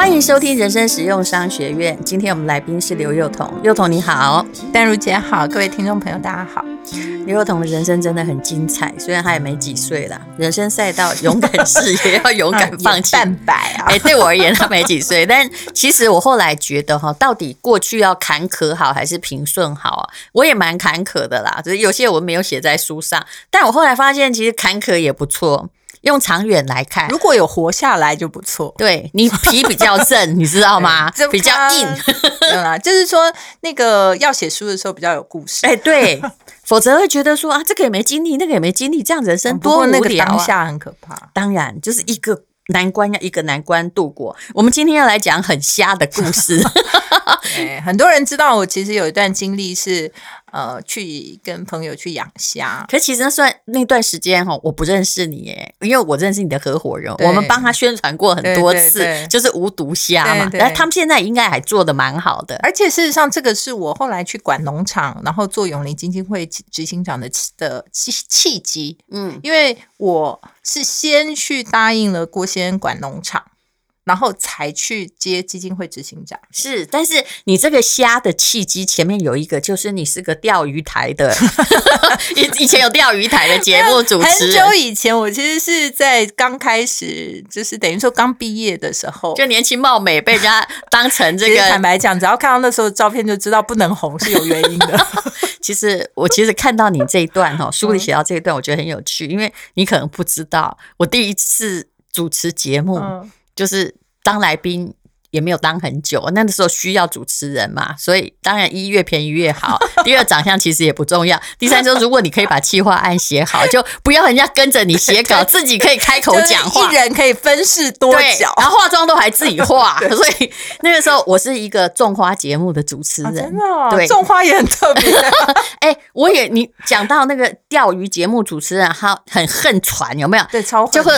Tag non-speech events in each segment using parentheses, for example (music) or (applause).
欢迎收听人生实用商学院。今天我们来宾是刘幼彤，幼彤你好，淡如姐好，各位听众朋友大家好。刘幼彤的人生真的很精彩，虽然他也没几岁了，人生赛道勇敢试也要勇敢 (laughs) 放弃。半百啊！哎，对我而言他没几岁，(laughs) 但其实我后来觉得哈，到底过去要坎坷好还是平顺好啊？我也蛮坎坷的啦，只是有些我没有写在书上，但我后来发现其实坎坷也不错。用长远来看，如果有活下来就不错。对，你皮比较正，(laughs) 你知道吗？比较硬，(laughs) 对啦，就是说那个要写书的时候比较有故事。哎，对，否则会觉得说啊，这个也没经历，那个也没经历，这样人生多无聊啊。那个当下很可怕。当然，就是一个难关要一个难关度过。我们今天要来讲很瞎的故事。对，(laughs) 很多人知道我其实有一段经历是。呃，去跟朋友去养虾，可其实那算那段时间哈，我不认识你耶，因为我认识你的合伙人，我们帮他宣传过很多次，对对对，就是无毒虾嘛。然后他们现在应该还做的蛮好的，而且事实上，这个是我后来去管农场，然后做永林基金会执行长的的契契机。嗯，因为我是先去答应了郭先生管农场。然后才去接基金会执行长，是，但是你这个虾的契机前面有一个，就是你是个钓鱼台的，(laughs) 以以前有钓鱼台的节目主持人。很久以前，我其实是在刚开始，就是等于说刚毕业的时候，就年轻貌美，被人家当成 (laughs) 这个。坦白讲，只要看到那时候的照片，就知道不能红是有原因的。(laughs) 其实我其实看到你这一段哈，书里写到这一段，我觉得很有趣，因为你可能不知道，我第一次主持节目。嗯就是当来宾也没有当很久，那个时候需要主持人嘛，所以当然一越便宜越好。第二，长相其实也不重要。第三，就是如果你可以把企划案写好，就不要人家跟着你写稿，(laughs) 自己可以开口讲话，一人可以分饰多角，然后化妆都还自己 (laughs) 化。所以那个时候我是一个种花节目的主持人，真的，对，种花也很特别。(laughs) 哎，我也你讲到那个钓鱼节目主持人，他很恨船，有没有？对，超就会。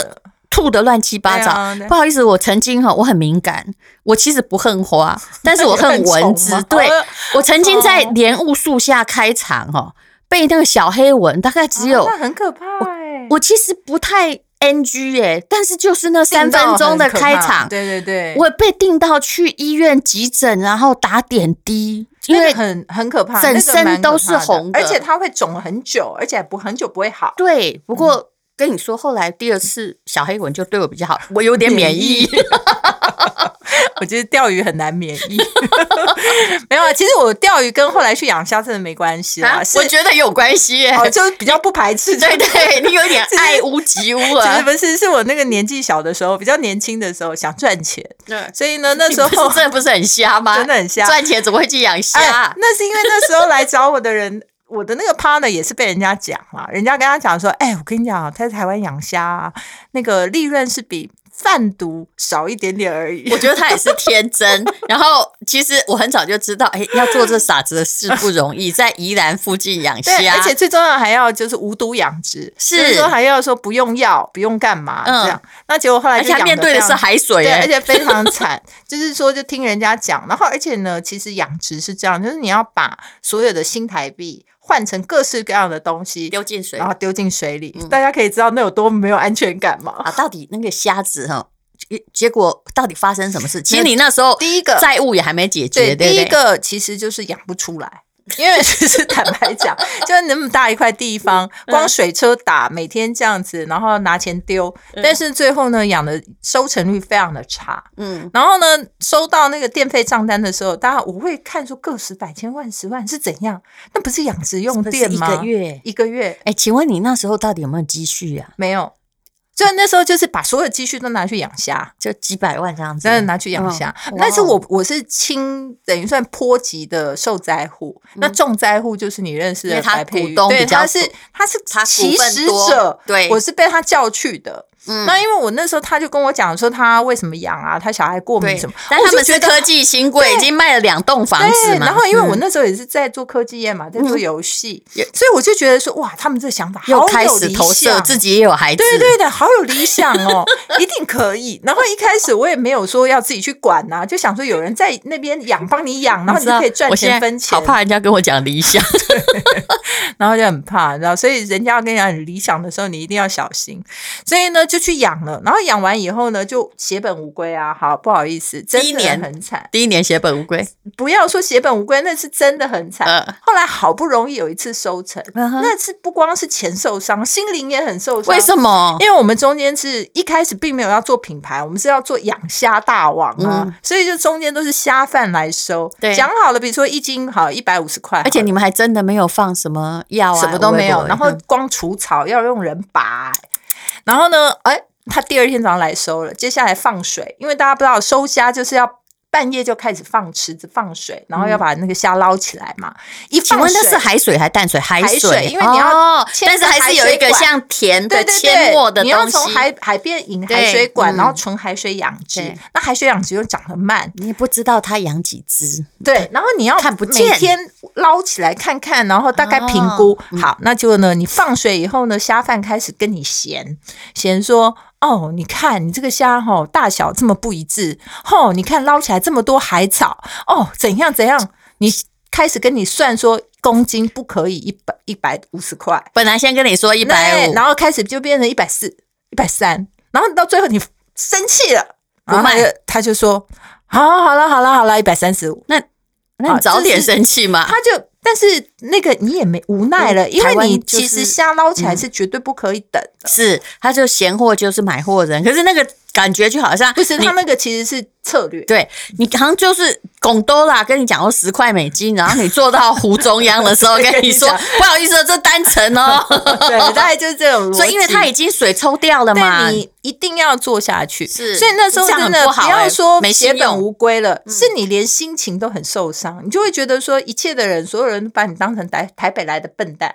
吐的乱七八糟，啊、不好意思，我曾经哈，我很敏感，我其实不恨花，(laughs) 但是我恨蚊子。对，(laughs) 我曾经在莲雾树下开场哈，被那个小黑蚊，大概只有，啊、很可怕哎。我其实不太 NG 哎，但是就是那三分钟的开场，对对对，我被定到去医院急诊，然后打点滴，因为很很可怕，整身都是红的，而且它会肿很久，而且不很久不会好。对，不过。嗯跟你说，后来第二次小黑蚊就对我比较好，我有点免疫。(laughs) 我觉得钓鱼很难免疫，(laughs) 没有啊。其实我钓鱼跟后来去养虾真的没关系啊。我觉得有关系耶，哦，就是比较不排斥。(laughs) 对对，你有点爱屋及乌啊。其实不是，是我那个年纪小的时候，比较年轻的时候想赚钱。对，所以呢，那时候真的不是很瞎吗？真的很瞎，赚钱怎么会去养虾？那是因为那时候来找我的人。我的那个 partner 也是被人家讲了，人家跟他讲说，哎，我跟你讲，他在台湾养虾啊，那个利润是比贩毒少一点点而已。我觉得他也是天真。然后其实我很早就知道，哎，要做这傻子的事不容易，在宜兰附近养虾，而且最重要还要就是无毒养殖，是就是说还要说不用药，不用干嘛这样。嗯、那结果后来就他面对的是海水，对，而且非常惨。(laughs) 就是说，就听人家讲，然后而且呢，其实养殖是这样，就是你要把所有的新台币。换成各式各样的东西丢进水，然后丢进水里，嗯、大家可以知道那有多没有安全感吗？啊，到底那个虾子哈，结果到底发生什么事？(laughs) 其实你那时候第一个债务也还没解决，对，第一个其实就是养不出来。因为其实坦白讲，就那么大一块地方，光水车打，每天这样子，然后拿钱丢，但是最后呢，养的收成率非常的差。嗯，然后呢，收到那个电费账单的时候，大家我会看出个十百千万十万是怎样？那不是养殖用电吗？一个月一个月。哎，请问你那时候到底有没有积蓄啊？没有。所以那时候就是把所有积蓄都拿去养虾，就几百万这样子，真的拿去养虾。哦、但是我我是轻等于算波及的受灾户，嗯、那重灾户就是你认识的白佩玉，对，他是他是起始者，对，我是被他叫去的。嗯，那因为我那时候他就跟我讲说他为什么养啊，他小孩过敏什么，但他们是科技新贵，已经卖了两栋房子嘛。然后因为我那时候也是在做科技业嘛，在做游戏，所以我就觉得说哇，他们这想法又开始投射，自己也有孩子，对对对，好有理想哦，(laughs) 一定可以。然后一开始我也没有说要自己去管呐，就想说有人在那边养，帮你养，然后你就可以赚钱分钱。好怕人家跟我讲理想，(laughs) 然后就很怕，然后所以人家要跟你讲理想的时候，你一定要小心。所以呢。就去养了，然后养完以后呢，就血本无归啊！好，不好意思，真的很惨。第一年血本无归，不要说血本无归，那是真的很惨。呃、后来好不容易有一次收成，呃、那次不光是钱受伤，心灵也很受伤。为什么？因为我们中间是一开始并没有要做品牌，我们是要做养虾大王啊，嗯、所以就中间都是虾贩来收。对，讲好了，比如说一斤好一百五十块，而且你们还真的没有放什么药啊，什么都没有，然后光除草要用人拔。然后呢，哎，他第二天早上来收了，接下来放水，因为大家不知道收虾就是要。半夜就开始放池子放水，然后要把那个虾捞起来嘛。一请问那是海水还是淡水？海水，因为你要，但是还是有一个像甜的阡陌的东西。你要从海海边引海水管，然后纯海水养殖。那海水养殖又长得慢，你也不知道它养几只。对，然后你要看不见，每天捞起来看看，然后大概评估好。那就呢，你放水以后呢，虾贩开始跟你闲闲说。哦，你看你这个虾哦，大小这么不一致，吼，你看捞起来这么多海草，哦，怎样怎样？你开始跟你算说公斤不可以一百一百五十块，本来先跟你说一百五，然后开始就变成一百四、一百三，然后到最后你生气了，不卖，他就说好，好了，好了，好了，一百三十五，那那你早点生气嘛，他就。但是那个你也没无奈了，因为你其实瞎捞起来是绝对不可以等的。是，他就嫌货就是买货人，可是那个感觉就好像不是他那个其实是策略。对，你好像就是拱多啦，跟你讲说十块美金，然后你坐到湖中央的时候跟你说 (laughs) 不好意思，这单程哦。(laughs) 对，大概就是这种。所以因为它已经水抽掉了嘛，你一定要做下去。是，所以那时候真的不要说血本无归了，是你连心情都很受伤，你就会觉得说一切的人所有。人把你当成台台北来的笨蛋，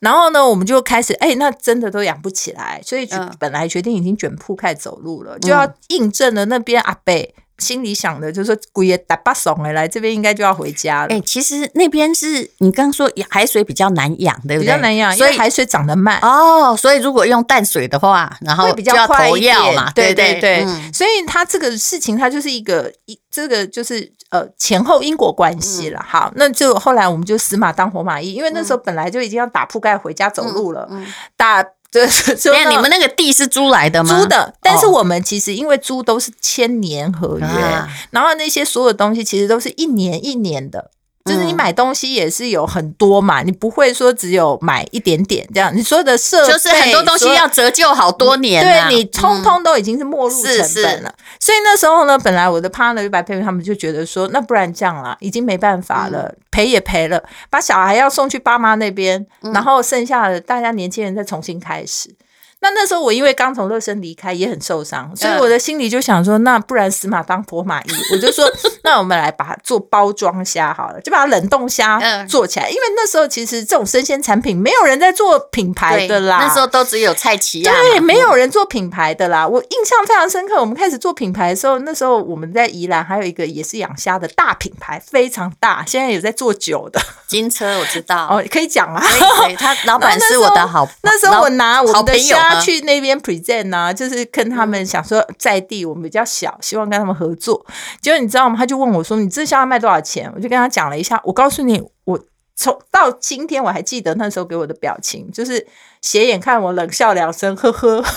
然后呢，我们就开始哎，那真的都养不起来，所以就本来决定已经卷铺开始走路了，就要印证了那边阿伯。心里想的就是说，鬼也打不怂哎，来这边应该就要回家了。哎，其实那边是你刚刚说海水比较难养，对不对？比较难养，所以海水长得慢哦。所以如果用淡水的话，然后比较快一点嘛，对对对。所以它这个事情，它就是一个一这个就是呃前后因果关系了。好，那就后来我们就死马当活马医，因为那时候本来就已经要打铺盖回家走路了，打。(laughs) 对，所以你们那个地是租来的吗？租的，但是我们其实因为租都是千年合约，啊、然后那些所有东西其实都是一年一年的。就是你买东西也是有很多嘛，你不会说只有买一点点这样。你所有的设备就是很多东西要折旧好多年，对，你通通都已经是没入成本了。所以那时候呢，本来我的 partner 就白佩佩他们就觉得说，那不然这样啦，已经没办法了，赔也赔了，把小孩要送去爸妈那边，然后剩下的大家年轻人再重新开始。那那时候我因为刚从乐生离开，也很受伤，所以我的心里就想说，那不然死马当活马医，我就说，(laughs) 那我们来把它做包装虾好了，就把它冷冻虾做起来。因为那时候其实这种生鲜产品没有人在做品牌的啦，那时候都只有菜奇亚，对，没有人做品牌的啦。我印象非常深刻，我们开始做品牌的时候，那时候我们在宜兰还有一个也是养虾的大品牌，非常大，现在有在做酒的金车，我知道哦，可以讲啊，他老板 (laughs) 是我的好，那时候我拿我的虾。他去那边 present 啊，就是跟他们想说在地我们比较小，希望跟他们合作。结果你知道吗？他就问我说：“你这箱要卖多少钱？”我就跟他讲了一下。我告诉你，我从到今天我还记得那时候给我的表情，就是斜眼看我，冷笑两声，呵呵。(laughs)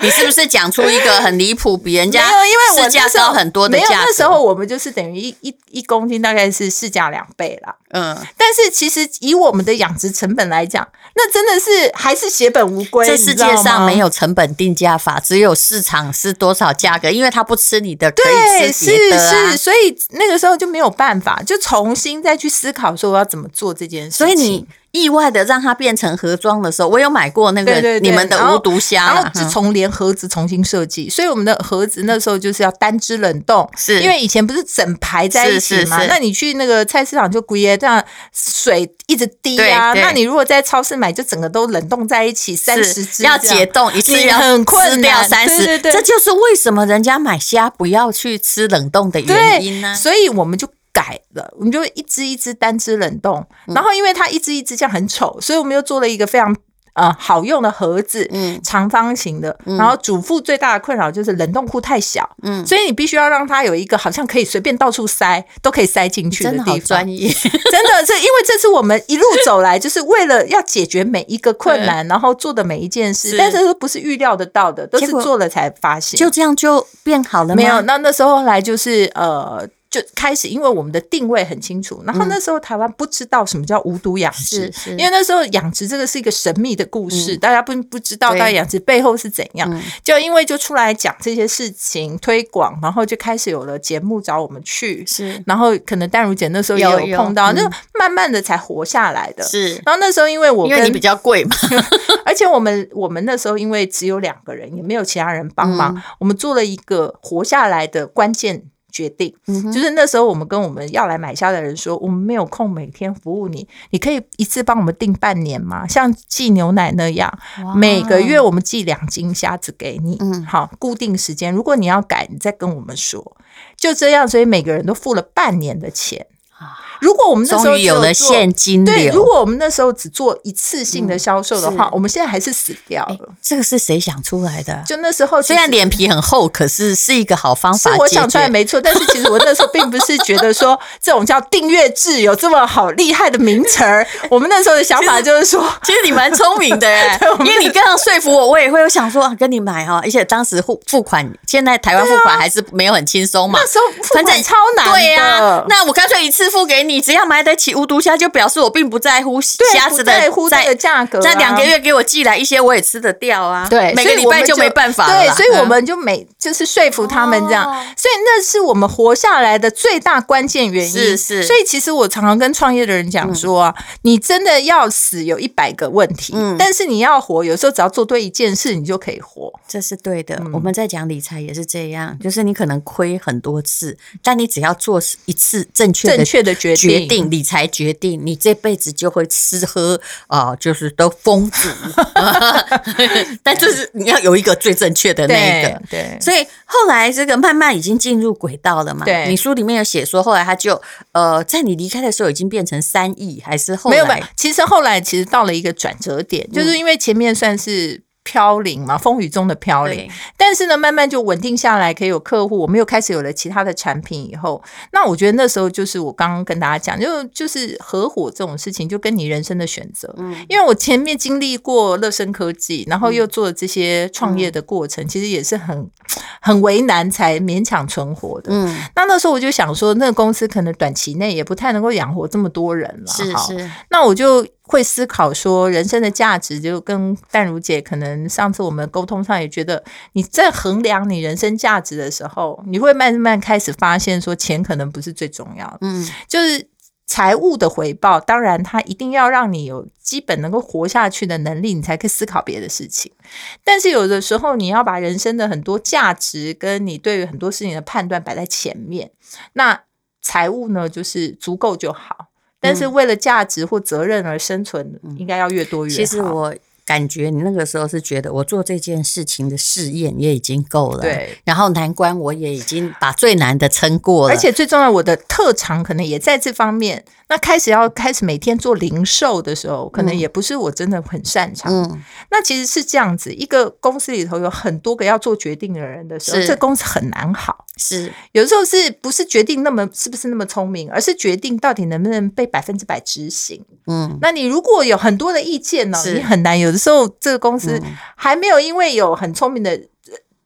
你是不是讲出一个很离谱，比人家没有，因为我价高很多的价格？那时候我们就是等于一一一公斤大概是市价两倍啦。嗯，但是其实以我们的养殖成本来讲，那真的是还是血本无归。这世界上没有成本定价法，只有市场是多少价格，因为它不吃你的，可以吃别的啊。是是，所以那个时候就没有办法，就重新再去思考说我要怎么做这件事情。所以你。意外的让它变成盒装的时候，我有买过那个你们的无毒虾，然后是从连盒子重新设计，所以我们的盒子那时候就是要单只冷冻，是因为以前不是整排在一起嘛？那你去那个菜市场就贵耶，这样水一直滴啊。那你如果在超市买，就整个都冷冻在一起，三十只要解冻一次要很困掉三十，这就是为什么人家买虾不要去吃冷冻的原因呢？所以我们就。改了，我们就一只一只单只冷冻，然后因为它一只一只这样很丑，所以我们又做了一个非常呃好用的盒子，嗯，长方形的。然后主妇最大的困扰就是冷冻库太小，嗯，所以你必须要让它有一个好像可以随便到处塞都可以塞进去的地方。真的好专业，(laughs) 真的是因为这次我们一路走来就是为了要解决每一个困难，然后做的每一件事，但是都不是预料得到的，都是做了才发现。就这样就变好了吗？没有，那那时候后来就是呃。就开始，因为我们的定位很清楚。然后那时候台湾不知道什么叫无毒养殖，因为那时候养殖这个是一个神秘的故事，大家不不知道到底养殖背后是怎样。就因为就出来讲这些事情推广，然后就开始有了节目找我们去。是，然后可能淡如姐那时候也有碰到，就慢慢的才活下来的。是，然后那时候因为我因为你比较贵嘛，(laughs) 而且我们我们那时候因为只有两个人，也没有其他人帮忙，我们做了一个活下来的关键。决定，就是那时候我们跟我们要来买虾的人说，我们没有空每天服务你，你可以一次帮我们订半年吗？像寄牛奶那样，每个月我们寄两斤虾子给你，嗯，好，固定时间，如果你要改，你再跟我们说，就这样，所以每个人都付了半年的钱。如果我们那时候有了现金流，对，如果我们那时候只做一次性的销售的话，我们现在还是死掉了。这个是谁想出来的？就那时候，虽然脸皮很厚，可是是一个好方法。是我想出来没错，但是其实我那时候并不是觉得说 (laughs) 这种叫订阅制有这么好厉害的名词儿。(laughs) 我们那时候的想法就是说，其实你蛮聪明的耶，(laughs) 因为你刚刚说服我，我也会有想说跟你买哈。而且当时付付款，现在台湾付款还是没有很轻松嘛。那时候付款超难，对呀。那我干脆一次付给你，只要买得起。无毒虾就表示我并不在乎虾子的在乎这个价格，在两个月给我寄来一些，我也吃得掉啊。对，每个礼拜就没办法了。对，所以我们就每就是说服他们这样，所以那是我们活下来的最大关键原因。是是。所以其实我常常跟创业的人讲说啊，你真的要死有一百个问题，但是你要活，有时候只要做对一件事，你就可以活。这是对的。我们在讲理财也是这样，就是你可能亏很多次，但你只要做一次正确正确的决定，理财。才决定你这辈子就会吃喝啊、呃，就是都丰足。(laughs) (laughs) 但就是你要有一个最正确的那一个，对。对，所以后来这个慢慢已经进入轨道了嘛。对，你书里面有写说，后来他就呃，在你离开的时候已经变成三亿，还是后来？没有没有，其实后来其实到了一个转折点，就是因为前面算是。飘零嘛，风雨中的飘零。但是呢，慢慢就稳定下来，可以有客户。我们又开始有了其他的产品以后，那我觉得那时候就是我刚刚跟大家讲，就就是合伙这种事情，就跟你人生的选择。嗯，因为我前面经历过乐生科技，然后又做了这些创业的过程，其实也是很很为难，才勉强存活的。嗯，那那时候我就想说，那个公司可能短期内也不太能够养活这么多人了。是是，那我就。会思考说人生的价值，就跟淡如姐可能上次我们沟通上也觉得，你在衡量你人生价值的时候，你会慢慢开始发现说钱可能不是最重要的，嗯，就是财务的回报，当然它一定要让你有基本能够活下去的能力，你才可以思考别的事情。但是有的时候你要把人生的很多价值跟你对于很多事情的判断摆在前面，那财务呢，就是足够就好。但是为了价值或责任而生存，应该要越多越好。其实我感觉你那个时候是觉得我做这件事情的试验也已经够了，对。然后难关我也已经把最难的撑过了，而且最重要，我的特长可能也在这方面。那开始要开始每天做零售的时候，可能也不是我真的很擅长。嗯，那其实是这样子，一个公司里头有很多个要做决定的人的时候，这公司很难好。是，有的时候是不是决定那么是不是那么聪明，而是决定到底能不能被百分之百执行。嗯，那你如果有很多的意见呢，你很难。有的时候这个公司还没有因为有很聪明的。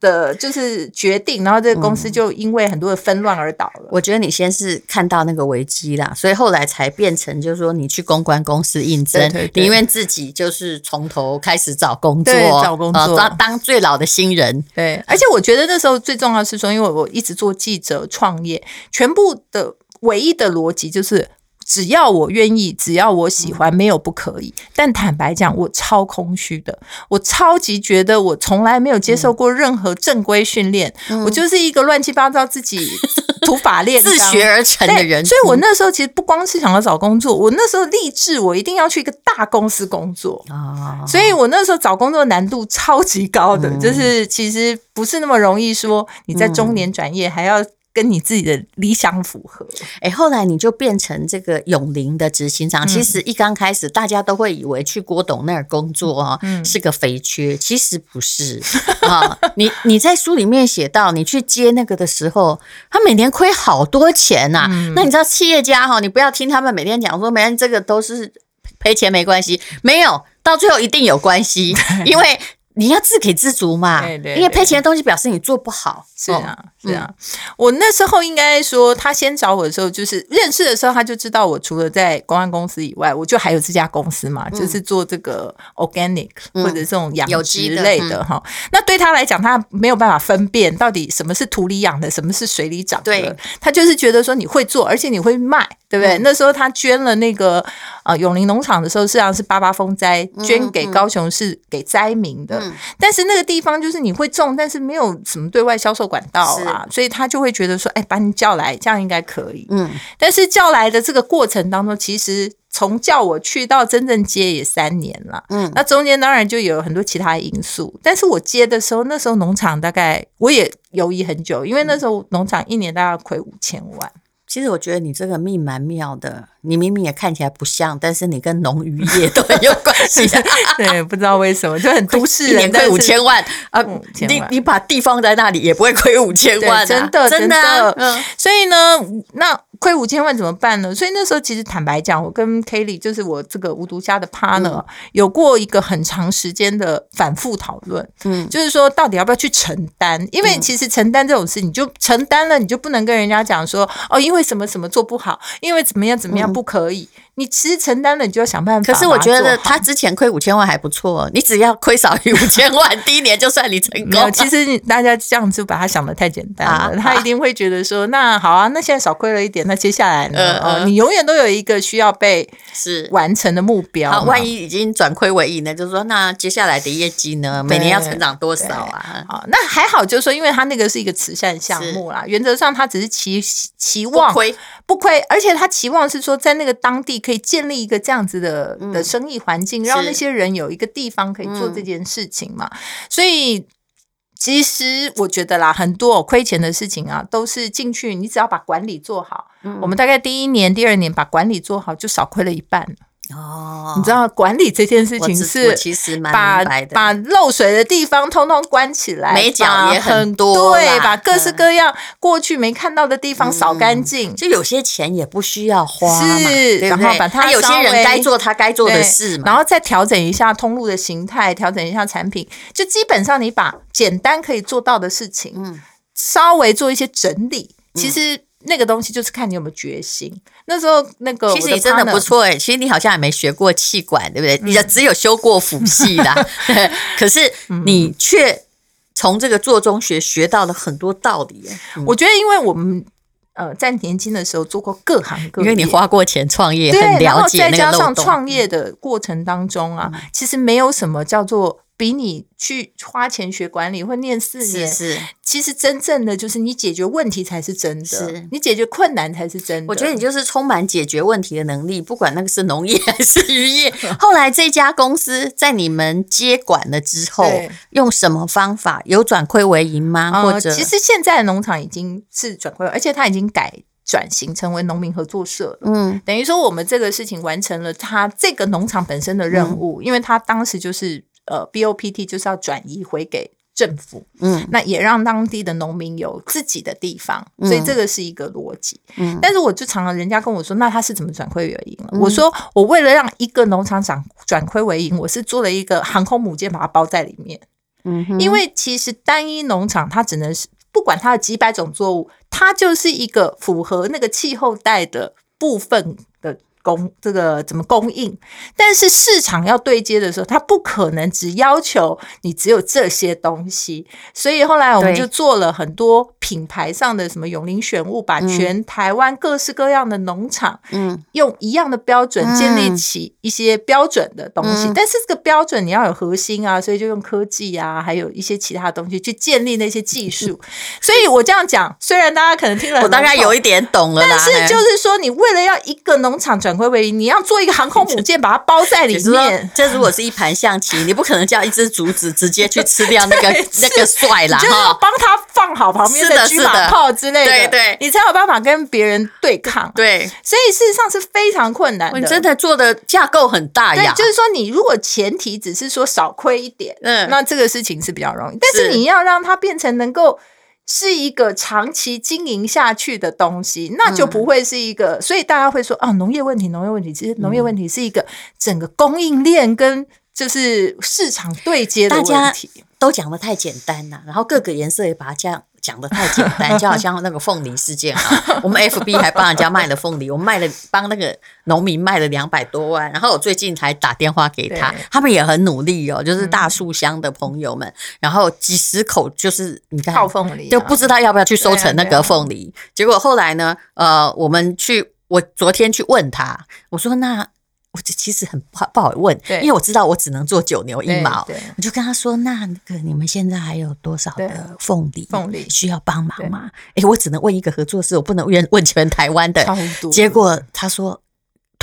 的就是决定，然后这个公司就因为很多的纷乱而倒了。我觉得你先是看到那个危机啦，所以后来才变成就是说你去公关公司应征，宁愿自己就是从头开始找工作，找工作当当最老的新人。对，而且我觉得那时候最重要的是说，因为我一直做记者创业，全部的唯一的逻辑就是。只要我愿意，只要我喜欢，没有不可以。但坦白讲，我超空虚的，我超级觉得我从来没有接受过任何正规训练，嗯、我就是一个乱七八糟自己 (laughs) 土法炼自学而成的人。所以我那时候其实不光是想要找工作，我那时候立志我一定要去一个大公司工作。啊。所以我那时候找工作难度超级高的，就是其实不是那么容易说你在中年转业还要。跟你自己的理想符合。哎，后来你就变成这个永林的执行长。嗯、其实一刚开始，大家都会以为去郭董那儿工作啊，嗯、是个肥缺，其实不是啊。你你在书里面写到，你去接那个的时候，他每年亏好多钱呐、啊。嗯、那你知道企业家哈，你不要听他们每天讲说，每天这个都是赔钱没关系，没有，到最后一定有关系，因为。你要自给自足嘛，对对对，因为赔钱的东西表示你做不好。是啊，是啊。嗯、我那时候应该说，他先找我的时候，就是认识的时候，他就知道我除了在公安公司以外，我就还有这家公司嘛，嗯、就是做这个 organic、嗯、或者这种养殖类的哈。嗯、那对他来讲，他没有办法分辨到底什么是土里养的，什么是水里长的。对他就是觉得说你会做，而且你会卖，对不对？嗯、那时候他捐了那个呃永林农场的时候，实际上是八八风灾捐给高雄市给灾民的。但是那个地方就是你会种，但是没有什么对外销售管道啊，所以他就会觉得说，哎，把你叫来，这样应该可以。嗯，但是叫来的这个过程当中，其实从叫我去到真正接也三年了。嗯，那中间当然就有很多其他因素，但是我接的时候，那时候农场大概我也犹豫很久，因为那时候农场一年大概亏五千万。其实我觉得你这个命蛮妙的，你明明也看起来不像，但是你跟农渔业都很有关系。(laughs) 对，不知道为什么就很都市人，亏五千万啊！你你把地放在那里也不会亏五千万，真的真的。所以呢，那。亏五千万怎么办呢？所以那时候其实坦白讲，我跟 Kelly 就是我这个无毒虾的 partner，、嗯、有过一个很长时间的反复讨论。嗯，就是说到底要不要去承担？因为其实承担这种事，你就承担了，你就不能跟人家讲说哦，因为什么什么做不好，因为怎么样怎么样不可以。嗯你其实承担了，你就要想办法。可是我觉得他之前亏五千万还不错，你只要亏少于五千万，第一年就算你成功。其实大家这样就把他想得太简单了。啊、他一定会觉得说，那好啊，那现在少亏了一点，那接下来呢？呃呃、哦，你永远都有一个需要被是完成的目标。好，万一已经转亏为盈呢？就是说，那接下来的业绩呢？每年要成长多少啊？好，那还好，就是说，因为他那个是一个慈善项目啦，原则上他只是期期望不亏不亏，而且他期望是说在那个当地可以建立一个。这样子的的生意环境，让那些人有一个地方可以做这件事情嘛。所以其实我觉得啦，很多亏钱的事情啊，都是进去，你只要把管理做好。我们大概第一年、第二年把管理做好，就少亏了一半。哦，你知道管理这件事情是其实蛮把把漏水的地方通通关起来，眉角也很多，对，把各式各样过去没看到的地方扫干净，就有些钱也不需要花，是，然后把它有些人该做他该做的事嘛，然后再调整一下通路的形态，调整一下产品，就基本上你把简单可以做到的事情，嗯，稍微做一些整理，其实。那个东西就是看你有没有决心。那时候那个，其实你真的不错哎。其实你好像也没学过气管，对不对？你只有修过辅系的，(laughs) (laughs) 可是你却从这个做中学学到了很多道理。我觉得，因为我们呃在年轻的时候做过各行各业，因为你花过钱创业，很了解那个漏洞。再加上创业的过程当中啊，其实没有什么叫做。比你去花钱学管理或念四年，是，是其实真正的就是你解决问题才是真的，是你解决困难才是真的。我觉得你就是充满解决问题的能力，不管那个是农业 (laughs) 还是渔业。(laughs) 后来这家公司在你们接管了之后，用什么方法有转亏为盈吗？嗯、或者其实现在的农场已经是转亏，而且它已经改转型成为农民合作社了。嗯，等于说我们这个事情完成了，它这个农场本身的任务，嗯、因为它当时就是。呃，BOPT 就是要转移回给政府，嗯，那也让当地的农民有自己的地方，嗯、所以这个是一个逻辑。嗯，但是我就常常人家跟我说，那他是怎么转亏为盈了？嗯、我说我为了让一个农场长转亏为盈，我是做了一个航空母舰把它包在里面。嗯，因为其实单一农场它只能是不管它的几百种作物，它就是一个符合那个气候带的部分的。供这个怎么供应？但是市场要对接的时候，它不可能只要求你只有这些东西。所以后来我们就做了很多品牌上的什么永林选物，把全台湾各式各样的农场，嗯，用一样的标准建立起一些标准的东西。但是这个标准你要有核心啊，所以就用科技啊，还有一些其他东西去建立那些技术。(laughs) 所以我这样讲，虽然大家可能听了，我大概有一点懂了，但是就是说，你为了要一个农场转你要做一个航空母舰，把它包在里面。(laughs) 这如果是一盘象棋，(laughs) 你不可能叫一只竹子直接去吃掉那个 (laughs) 那个帅啦，就是帮他放好旁边的车马炮之类的，对对，你才有办法跟别人对抗。对，所以事实上是非常困难的。你真的做的架构很大呀。就是说，你如果前提只是说少亏一点，嗯，那这个事情是比较容易。但是你要让它变成能够。是一个长期经营下去的东西，那就不会是一个。嗯、所以大家会说啊，农业问题，农业问题，其实农业问题是一个整个供应链跟就是市场对接的问题。大家都讲的太简单了，然后各个颜色也把它这样。讲的太简单，(laughs) 就好像那个凤梨事件啊，我们 FB 还帮人家卖了凤梨，我们卖了帮那个农民卖了两百多万，然后我最近才打电话给他，他们也很努力哦，就是大树乡的朋友们，然后几十口就是你看，套凤梨，就不知道要不要去收成那个凤梨，结果后来呢，呃，我们去，我昨天去问他，我说那。我就其实很不好不好问，对因为我知道我只能做九牛一毛，我就跟他说：“那那个你们现在还有多少的凤梨？凤梨需要帮忙吗？”哎，我只能问一个合作社，我不能问问全台湾的。结果他说。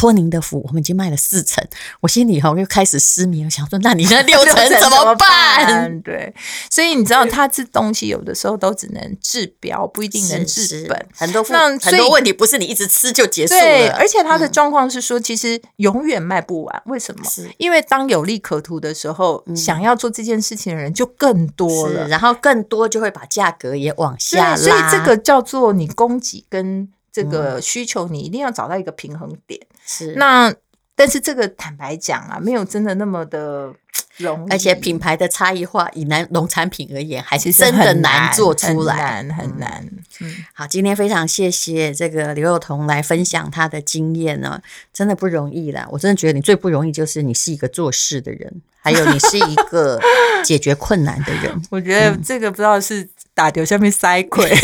托您的福，我们已经卖了四成，(laughs) 我心里哈又开始失眠，我想说，那你那六成 (laughs) 怎么办？对，所以你知道，它这东西有的时候都只能治标，不一定能治本。很多那很多问题不是你一直吃就结束了。对，而且它的状况是说，其实永远卖不完。为什么？是因为当有利可图的时候，想要做这件事情的人就更多了，然后更多就会把价格也往下拉。所以这个叫做你供给跟。这个需求你一定要找到一个平衡点，是那，但是这个坦白讲啊，没有真的那么的 (tsk) 容易，而且品牌的差异化以南农产品而言，还是真的难做出来，很难很难。嗯，好，今天非常谢谢这个刘幼彤来分享他的经验呢，真的不容易啦。我真的觉得你最不容易就是你是一个做事的人，还有你是一个解决困难的人。(laughs) 我觉得这个不知道是打掉下面塞 (laughs) 亏。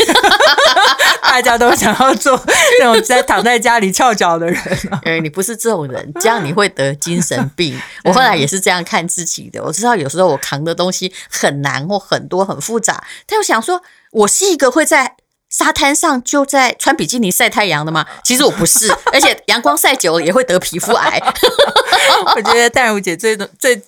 (laughs) 大家都想要做那种在躺在家里翘脚的人，哎，你不是这种人，这样你会得精神病。(laughs) 我后来也是这样看自己的。我知道有时候我扛的东西很难或很多很复杂，但我想说，我是一个会在。沙滩上就在穿比基尼晒太阳的吗？(laughs) 其实我不是，而且阳光晒久了也会得皮肤癌。(laughs) 我觉得淡如姐最多最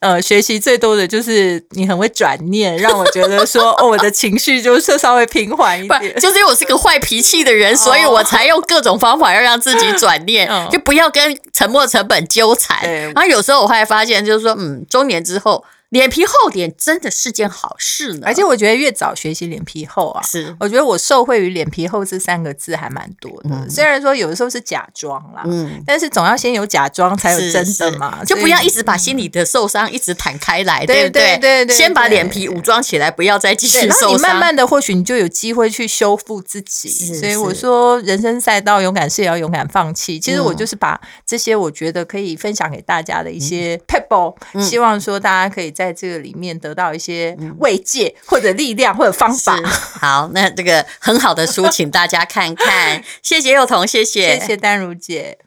呃学习最多的就是你很会转念，让我觉得说 (laughs) 哦，我的情绪就是稍微平缓一点。就是因为我是个坏脾气的人，所以我才用各种方法要让自己转念，就不要跟沉没成本纠缠。然后有时候我会发现，就是说，嗯，中年之后。脸皮厚点真的是件好事呢，而且我觉得越早学习脸皮厚啊，是我觉得我受惠于脸皮厚这三个字还蛮多的。嗯、虽然说有的时候是假装啦，嗯，但是总要先有假装才有真的嘛，就不要一直把心里的受伤一直坦开来，对不对？对对对，先把脸皮武装起来，不要再继续受伤。你慢慢的，或许你就有机会去修复自己。所以我说，人生赛道，勇敢是也要勇敢放弃。其实我就是把这些我觉得可以分享给大家的一些 pebble，希望说大家可以。在这个里面得到一些慰藉，或者力量，或者方法。好，那这个很好的书，请大家看看。(laughs) 谢谢幼童，谢谢，谢谢丹如姐。